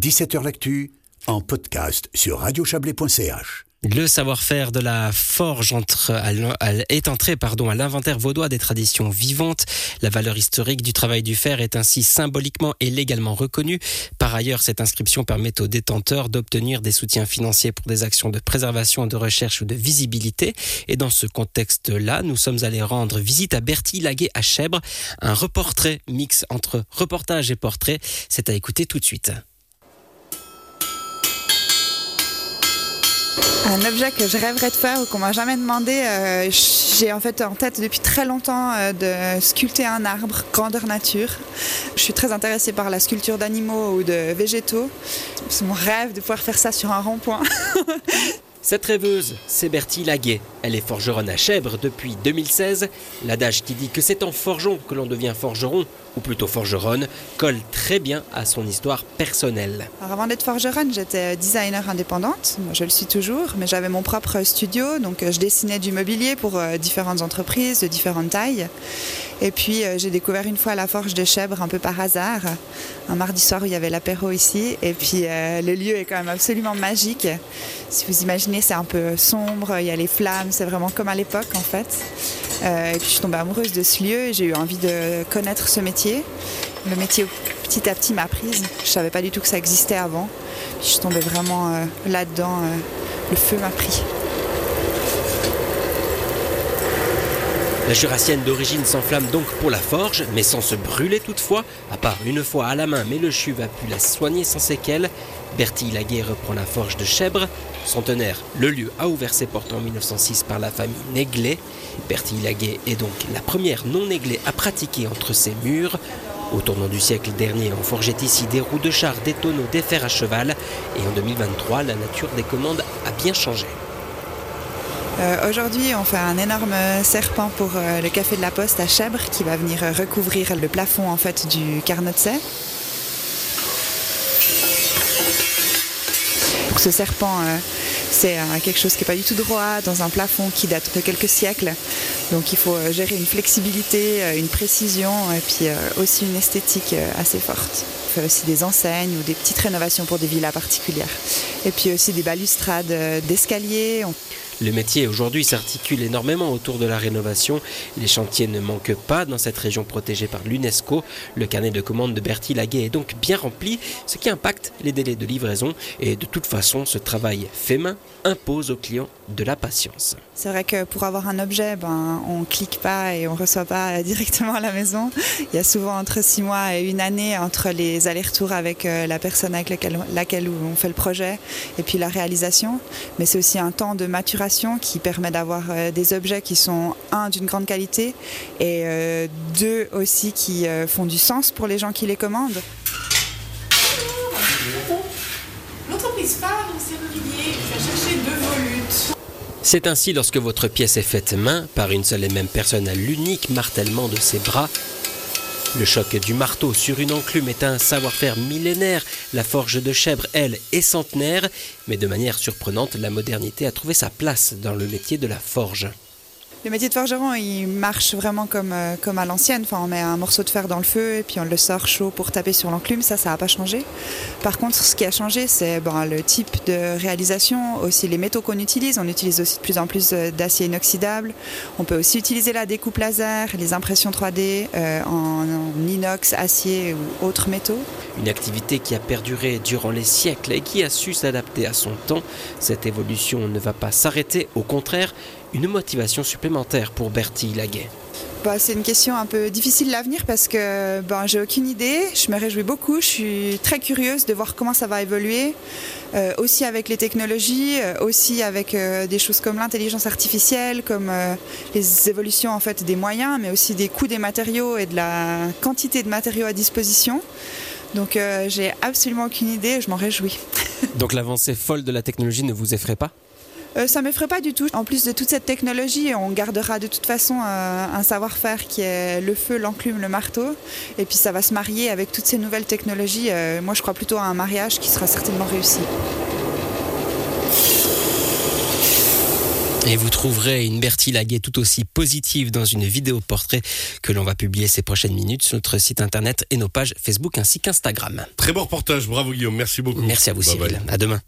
17h L'actu, en podcast sur radiochablais.ch. Le savoir-faire de la forge est entré à l'inventaire vaudois des traditions vivantes. La valeur historique du travail du fer est ainsi symboliquement et légalement reconnue. Par ailleurs, cette inscription permet aux détenteurs d'obtenir des soutiens financiers pour des actions de préservation, de recherche ou de visibilité. Et dans ce contexte-là, nous sommes allés rendre visite à Bertie Laguet à Chèvre, un reportrait mix entre reportage et portrait. C'est à écouter tout de suite. Un objet que je rêverais de faire ou qu'on m'a jamais demandé, euh, j'ai en fait en tête depuis très longtemps euh, de sculpter un arbre grandeur nature. Je suis très intéressée par la sculpture d'animaux ou de végétaux. C'est mon rêve de pouvoir faire ça sur un rond-point. Cette rêveuse, c'est Bertie Laguet. Elle est forgeronne à Chèvre depuis 2016. L'adage qui dit que c'est en forgeon que l'on devient forgeron, ou plutôt forgeronne, colle très bien à son histoire personnelle. avant d'être forgeronne, j'étais designer indépendante. je le suis toujours, mais j'avais mon propre studio, donc euh, je dessinais du mobilier pour euh, différentes entreprises de différentes tailles. Et puis euh, j'ai découvert une fois la forge de Chèvre un peu par hasard, un mardi soir où il y avait l'apéro ici. Et puis le lieu est quand même absolument magique. Si vous imaginez, c'est un peu sombre, il y a les flammes, c'est vraiment comme à l'époque en fait. Euh, et puis je suis tombée amoureuse de ce lieu et j'ai eu envie de connaître ce métier. Le métier petit à petit m'a prise. Je savais pas du tout que ça existait avant. je suis tombée vraiment euh, là-dedans. Euh, le feu m'a pris. La jurassienne d'origine s'enflamme donc pour la forge, mais sans se brûler toutefois, à part une fois à la main, mais le chuve a pu la soigner sans séquelles. Bertie Laguet reprend la forge de Chèvre. Centenaire, le lieu a ouvert ses portes en 1906 par la famille Néglet. Bertie Laguet est donc la première non Néglet à pratiquer entre ses murs. Au tournant du siècle dernier, on forgeait ici des roues de char, des tonneaux, des fers à cheval. Et en 2023, la nature des commandes a bien changé. Euh, aujourd'hui, on fait un énorme serpent pour euh, le café de la Poste à Chèvre qui va venir recouvrir le plafond en fait du Carnotset. Pour ce serpent, euh, c'est quelque chose qui n'est pas du tout droit dans un plafond qui date de quelques siècles. Donc il faut gérer une flexibilité, une précision et puis aussi une esthétique assez forte. On fait aussi des enseignes ou des petites rénovations pour des villas particulières. Et puis aussi des balustrades d'escalier. Le métier aujourd'hui s'articule énormément autour de la rénovation. Les chantiers ne manquent pas dans cette région protégée par l'UNESCO. Le carnet de commandes de Bertie Laguet est donc bien rempli, ce qui impacte les délais de livraison. Et de toute façon, ce travail fait main impose aux clients de la patience. C'est vrai que pour avoir un objet, ben, on clique pas et on reçoit pas directement à la maison. Il y a souvent entre six mois et une année entre les allers-retours avec euh, la personne avec laquelle on fait le projet et puis la réalisation. Mais c'est aussi un temps de maturation qui permet d'avoir euh, des objets qui sont, un, d'une grande qualité et euh, deux, aussi qui euh, font du sens pour les gens qui les commandent. L'entreprise Favre Serrurier va chercher deux volutes. C'est ainsi lorsque votre pièce est faite main par une seule et même personne à l'unique martèlement de ses bras le choc du marteau sur une enclume est un savoir-faire millénaire. La forge de chèvre, elle, est centenaire. Mais de manière surprenante, la modernité a trouvé sa place dans le métier de la forge. Le métier de forgeron, il marche vraiment comme, euh, comme à l'ancienne. Enfin, on met un morceau de fer dans le feu et puis on le sort chaud pour taper sur l'enclume. Ça, ça n'a pas changé. Par contre, ce qui a changé, c'est ben, le type de réalisation, aussi les métaux qu'on utilise. On utilise aussi de plus en plus euh, d'acier inoxydable. On peut aussi utiliser la découpe laser, les impressions 3D euh, en, en inox, acier ou autres métaux. Une activité qui a perduré durant les siècles et qui a su s'adapter à son temps. Cette évolution ne va pas s'arrêter. Au contraire, une motivation supplémentaire pour Bertie Laguet bah, C'est une question un peu difficile l'avenir parce que ben, j'ai aucune idée. Je me réjouis beaucoup. Je suis très curieuse de voir comment ça va évoluer. Euh, aussi avec les technologies, euh, aussi avec euh, des choses comme l'intelligence artificielle, comme les évolutions en fait des moyens, mais aussi des coûts des matériaux et de la quantité de matériaux à disposition. Donc j'ai absolument aucune idée. Je m'en réjouis. Donc l'avancée folle de la technologie ne vous effraie pas? Euh, ça ne m'effraie pas du tout. En plus de toute cette technologie, on gardera de toute façon euh, un savoir-faire qui est le feu, l'enclume, le marteau. Et puis ça va se marier avec toutes ces nouvelles technologies. Euh, moi, je crois plutôt à un mariage qui sera certainement réussi. Et vous trouverez une Bertie Laguet tout aussi positive dans une vidéo portrait que l'on va publier ces prochaines minutes sur notre site internet et nos pages Facebook ainsi qu'Instagram. Très bon reportage, bravo Guillaume, merci beaucoup. Merci à vous Bye bye. Cyril. À demain.